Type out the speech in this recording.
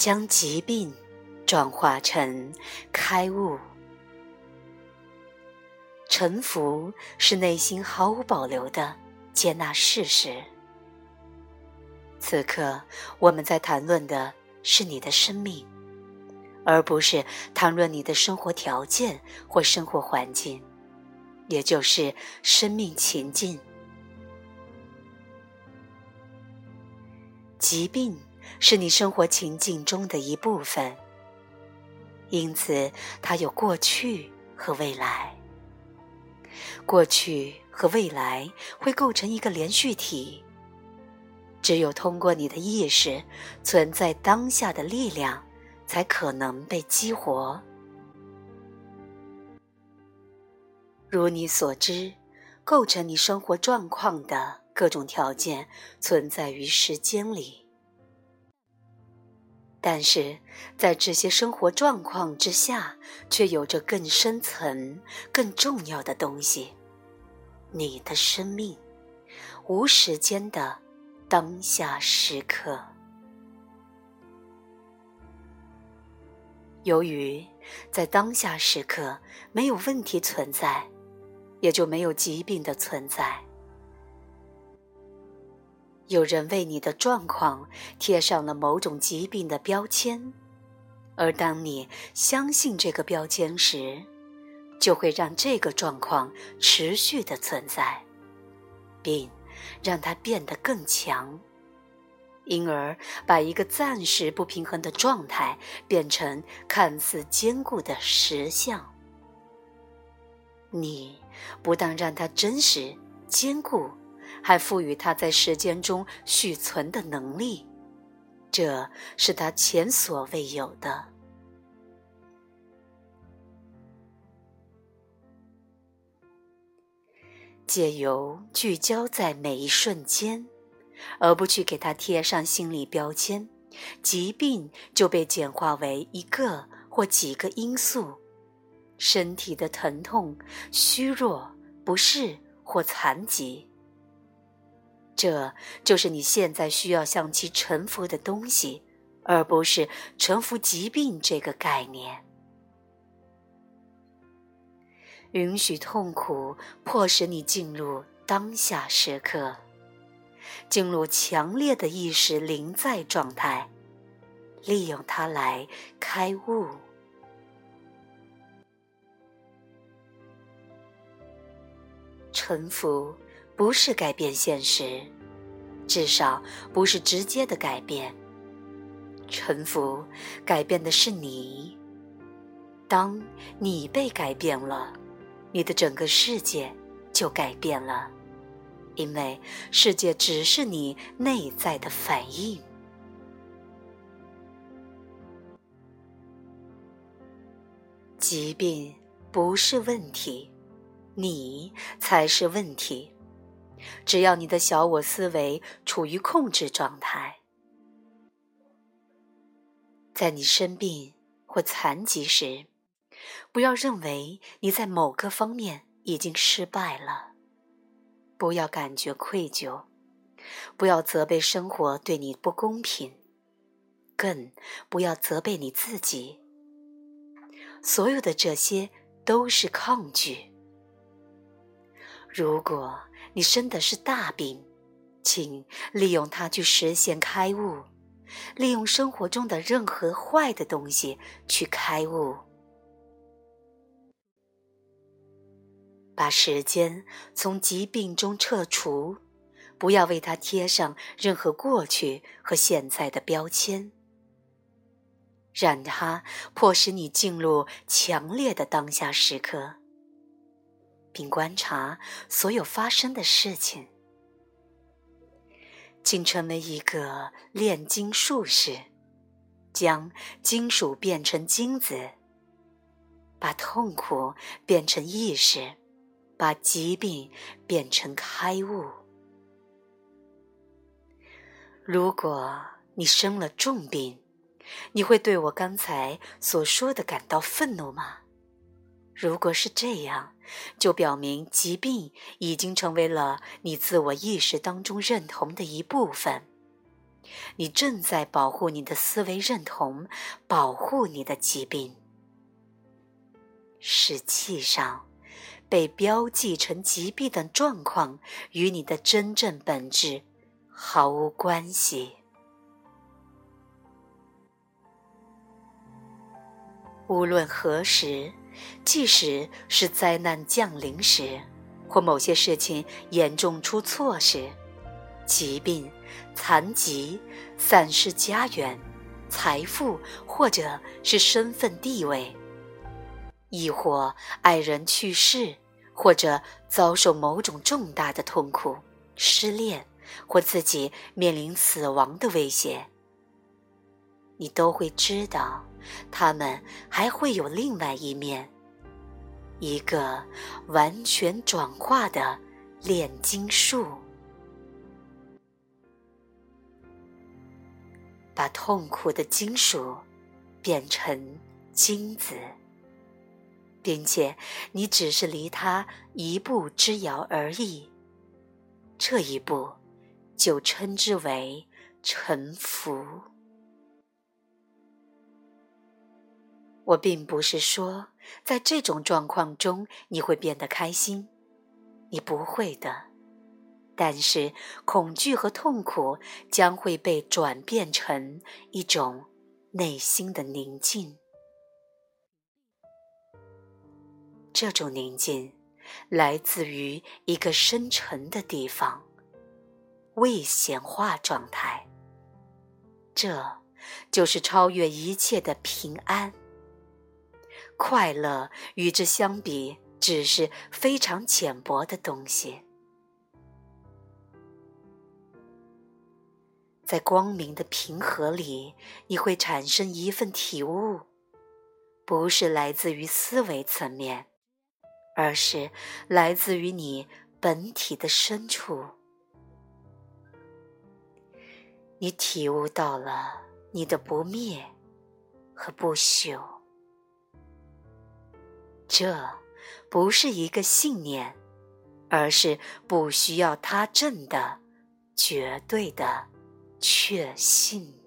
将疾病转化成开悟。臣服是内心毫无保留的接纳事实。此刻我们在谈论的是你的生命，而不是谈论你的生活条件或生活环境，也就是生命情境。疾病是你生活情境中的一部分，因此它有过去和未来。过去和未来会构成一个连续体。只有通过你的意识，存在当下的力量，才可能被激活。如你所知，构成你生活状况的各种条件存在于时间里，但是在这些生活状况之下，却有着更深层、更重要的东西——你的生命，无时间的。当下时刻，由于在当下时刻没有问题存在，也就没有疾病的存在。有人为你的状况贴上了某种疾病的标签，而当你相信这个标签时，就会让这个状况持续的存在，并。让它变得更强，因而把一个暂时不平衡的状态变成看似坚固的实相。你不但让它真实坚固，还赋予它在时间中续存的能力，这是它前所未有的。借由聚焦在每一瞬间，而不去给它贴上心理标签，疾病就被简化为一个或几个因素：身体的疼痛、虚弱、不适或残疾。这就是你现在需要向其臣服的东西，而不是臣服疾病这个概念。允许痛苦迫使你进入当下时刻，进入强烈的意识临在状态，利用它来开悟。臣服不是改变现实，至少不是直接的改变。臣服改变的是你。当你被改变了。你的整个世界就改变了，因为世界只是你内在的反应。疾病不是问题，你才是问题。只要你的小我思维处于控制状态，在你生病或残疾时。不要认为你在某个方面已经失败了，不要感觉愧疚，不要责备生活对你不公平，更不要责备你自己。所有的这些都是抗拒。如果你生的是大病，请利用它去实现开悟，利用生活中的任何坏的东西去开悟。把时间从疾病中撤除，不要为它贴上任何过去和现在的标签，让它迫使你进入强烈的当下时刻，并观察所有发生的事情。请成为一个炼金术士，将金属变成金子，把痛苦变成意识。把疾病变成开悟。如果你生了重病，你会对我刚才所说的感到愤怒吗？如果是这样，就表明疾病已经成为了你自我意识当中认同的一部分，你正在保护你的思维认同，保护你的疾病。实际上，被标记成疾病的状况与你的真正本质毫无关系。无论何时，即使是灾难降临时，或某些事情严重出错时，疾病、残疾、丧失家园、财富，或者是身份地位，亦或爱人去世，或者遭受某种重大的痛苦、失恋，或自己面临死亡的威胁，你都会知道，他们还会有另外一面。一个完全转化的炼金术，把痛苦的金属变成金子，并且你只是离它一步之遥而已。这一步就称之为臣服。我并不是说。在这种状况中，你会变得开心，你不会的。但是，恐惧和痛苦将会被转变成一种内心的宁静。这种宁静来自于一个深沉的地方——未显化状态。这就是超越一切的平安。快乐与之相比，只是非常浅薄的东西。在光明的平和里，你会产生一份体悟，不是来自于思维层面，而是来自于你本体的深处。你体悟到了你的不灭和不朽。这不是一个信念，而是不需要他证的绝对的确信。